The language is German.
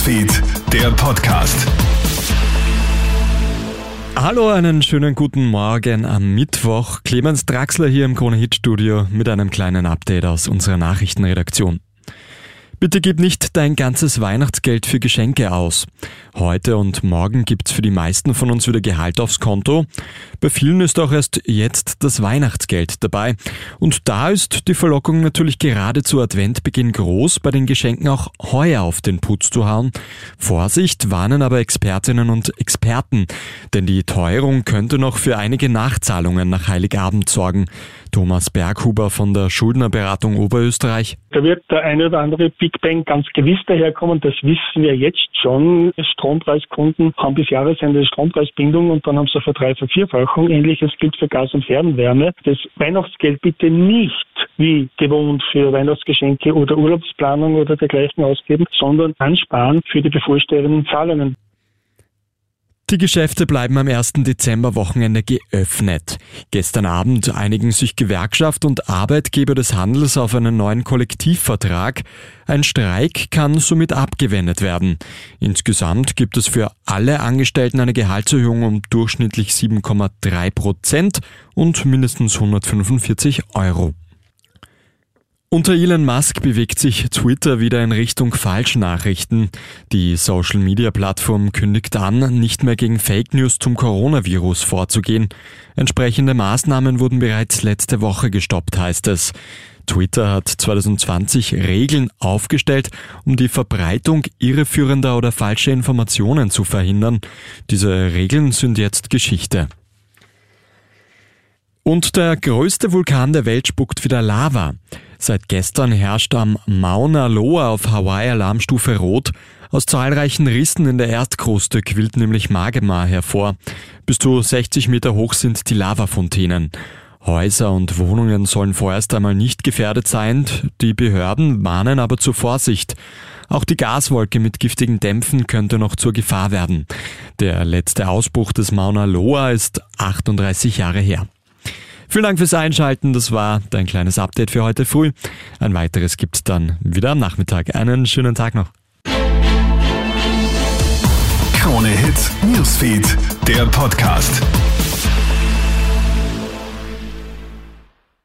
Newsfeed, der Podcast. Hallo, einen schönen guten Morgen am Mittwoch. Clemens Draxler hier im Krone Hit Studio mit einem kleinen Update aus unserer Nachrichtenredaktion. Bitte gib nicht dein ganzes Weihnachtsgeld für Geschenke aus. Heute und morgen gibt's für die meisten von uns wieder Gehalt aufs Konto. Bei vielen ist auch erst jetzt das Weihnachtsgeld dabei. Und da ist die Verlockung natürlich gerade zu Adventbeginn groß, bei den Geschenken auch heuer auf den Putz zu hauen. Vorsicht warnen aber Expertinnen und Experten, denn die Teuerung könnte noch für einige Nachzahlungen nach Heiligabend sorgen. Thomas Berghuber von der Schuldnerberatung Oberösterreich. Da wird der eine oder andere Big Bang ganz gewiss daherkommen. Das wissen wir jetzt schon. Strompreiskunden haben bis Jahresende Strompreisbindung und dann haben sie eine Vervierfachung. Ähnliches gilt für Gas- und Fernwärme. Das Weihnachtsgeld bitte nicht wie gewohnt für Weihnachtsgeschenke oder Urlaubsplanung oder dergleichen ausgeben, sondern ansparen für die bevorstehenden Zahlungen. Die Geschäfte bleiben am 1. Dezember-Wochenende geöffnet. Gestern Abend einigen sich Gewerkschaft und Arbeitgeber des Handels auf einen neuen Kollektivvertrag. Ein Streik kann somit abgewendet werden. Insgesamt gibt es für alle Angestellten eine Gehaltserhöhung um durchschnittlich 7,3 Prozent und mindestens 145 Euro. Unter Elon Musk bewegt sich Twitter wieder in Richtung Falschnachrichten. Die Social-Media-Plattform kündigt an, nicht mehr gegen Fake News zum Coronavirus vorzugehen. Entsprechende Maßnahmen wurden bereits letzte Woche gestoppt, heißt es. Twitter hat 2020 Regeln aufgestellt, um die Verbreitung irreführender oder falscher Informationen zu verhindern. Diese Regeln sind jetzt Geschichte. Und der größte Vulkan der Welt spuckt wieder Lava. Seit gestern herrscht am Mauna Loa auf Hawaii Alarmstufe Rot. Aus zahlreichen Rissen in der Erdkruste quillt nämlich Magma hervor. Bis zu 60 Meter hoch sind die Lavafontänen. Häuser und Wohnungen sollen vorerst einmal nicht gefährdet sein. Die Behörden warnen aber zur Vorsicht. Auch die Gaswolke mit giftigen Dämpfen könnte noch zur Gefahr werden. Der letzte Ausbruch des Mauna Loa ist 38 Jahre her. Vielen Dank fürs Einschalten. Das war dein kleines Update für heute früh. Ein weiteres gibt's dann wieder am Nachmittag. Einen schönen Tag noch. Krone Hits, Newsfeed, der Podcast.